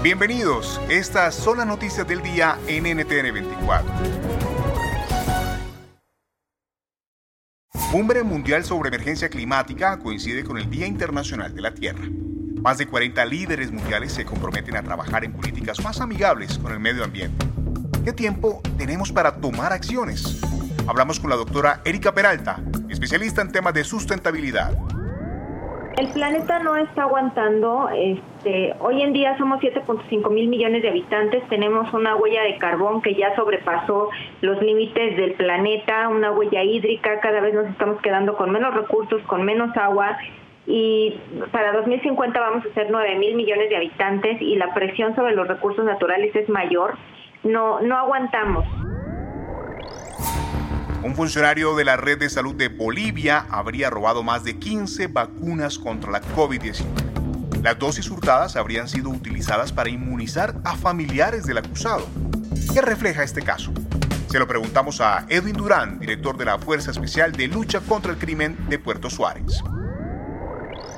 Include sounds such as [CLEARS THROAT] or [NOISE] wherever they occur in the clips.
Bienvenidos, estas son las noticias del día en NTN 24. Cumbre Mundial sobre Emergencia Climática coincide con el Día Internacional de la Tierra. Más de 40 líderes mundiales se comprometen a trabajar en políticas más amigables con el medio ambiente. ¿Qué tiempo tenemos para tomar acciones? Hablamos con la doctora Erika Peralta, especialista en temas de sustentabilidad. El planeta no está aguantando. Este, hoy en día somos 7.5 mil millones de habitantes. Tenemos una huella de carbón que ya sobrepasó los límites del planeta, una huella hídrica. Cada vez nos estamos quedando con menos recursos, con menos agua. Y para 2050 vamos a ser 9 mil millones de habitantes y la presión sobre los recursos naturales es mayor. No, no aguantamos. Un funcionario de la red de salud de Bolivia habría robado más de 15 vacunas contra la COVID-19. Las dosis hurtadas habrían sido utilizadas para inmunizar a familiares del acusado. ¿Qué refleja este caso? Se lo preguntamos a Edwin Durán, director de la Fuerza Especial de Lucha contra el Crimen de Puerto Suárez.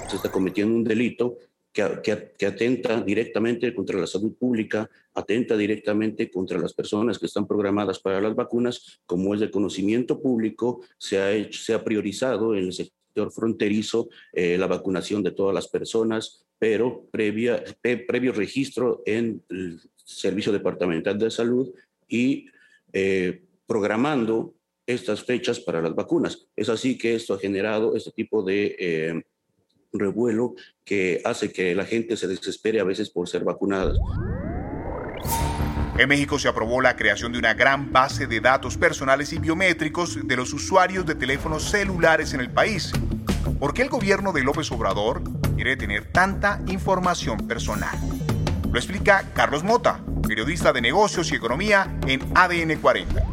Se está cometiendo un delito que, atenta directamente contra la salud pública, atenta directamente contra las personas que están programadas para las vacunas, como es de conocimiento público, se ha, hecho, se ha priorizado en el sector fronterizo eh, la vacunación de todas las personas, pero previa, previo registro en el Servicio Departamental de Salud y eh, programando estas fechas para las vacunas. Es así que esto ha generado este tipo de eh, revuelo que hace que la gente se desespere a veces por ser vacunada. En México se aprobó la creación de una gran base de datos personales y biométricos de los usuarios de teléfonos celulares en el país. ¿Por qué el gobierno de López Obrador quiere tener tanta información personal? Lo explica Carlos Mota, periodista de negocios y economía en ADN 40.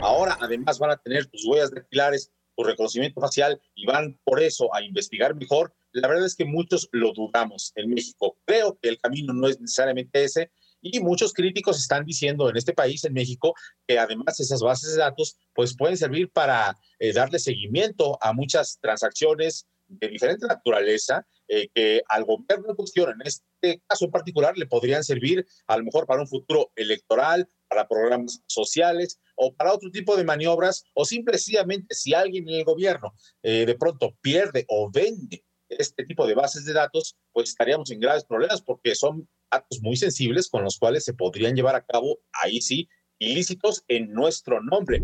Ahora además van a tener tus huellas dactilares reconocimiento facial y van por eso a investigar mejor, la verdad es que muchos lo dudamos en México. Creo que el camino no es necesariamente ese y muchos críticos están diciendo en este país, en México, que además esas bases de datos pues pueden servir para eh, darle seguimiento a muchas transacciones de diferente naturaleza eh, que al gobierno en cuestión, en este caso en particular, le podrían servir a lo mejor para un futuro electoral, para programas sociales o para otro tipo de maniobras, o simplemente si alguien en el gobierno eh, de pronto pierde o vende este tipo de bases de datos, pues estaríamos en graves problemas porque son datos muy sensibles con los cuales se podrían llevar a cabo, ahí sí, ilícitos en nuestro nombre.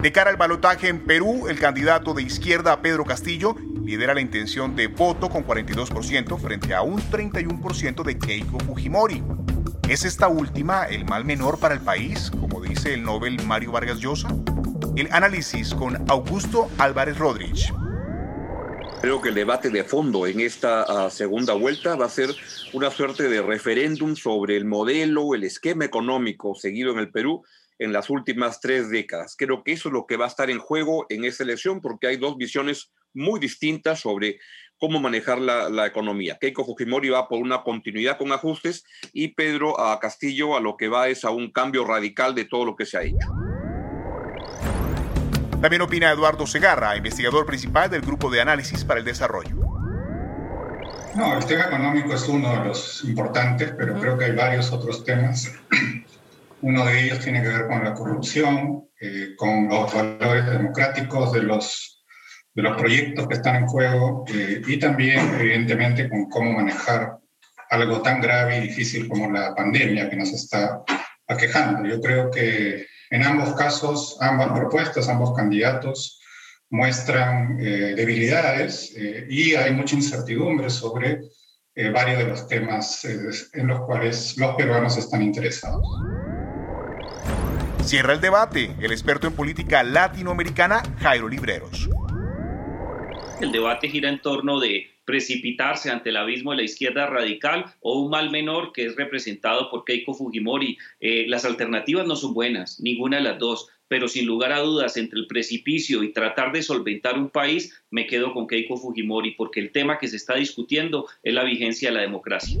De cara al balotaje en Perú, el candidato de izquierda Pedro Castillo lidera la intención de voto con 42% frente a un 31% de Keiko Fujimori. ¿Es esta última el mal menor para el país, como dice el Nobel Mario Vargas Llosa? El análisis con Augusto Álvarez Rodríguez. Creo que el debate de fondo en esta ah, segunda vuelta va a ser una suerte de referéndum sobre el modelo, el esquema económico seguido en el Perú en las últimas tres décadas. Creo que eso es lo que va a estar en juego en esta elección porque hay dos visiones muy distintas sobre cómo manejar la, economía. Keiko Fujimori va por una continuidad con ajustes y Pedro a Castillo a lo que va es a un cambio radical de todo lo que se ha hecho. También opina Eduardo Segarra, investigador principal del Grupo de Análisis para el Desarrollo. No, el tema económico es uno de los importantes, pero creo que hay varios otros temas [CLEARS THROAT] uno de ellos tiene que ver con la corrupción, eh, con los valores democráticos de los de los proyectos que están en juego eh, y también, evidentemente, con cómo manejar algo tan grave y difícil como la pandemia que nos está aquejando. Yo creo que en ambos casos, ambas propuestas, ambos candidatos muestran eh, debilidades eh, y hay mucha incertidumbre sobre varios de los temas en los cuales los peruanos están interesados. Cierra el debate el experto en política latinoamericana Jairo Libreros. El debate gira en torno de precipitarse ante el abismo de la izquierda radical o un mal menor que es representado por Keiko Fujimori. Eh, las alternativas no son buenas, ninguna de las dos, pero sin lugar a dudas, entre el precipicio y tratar de solventar un país, me quedo con Keiko Fujimori, porque el tema que se está discutiendo es la vigencia de la democracia.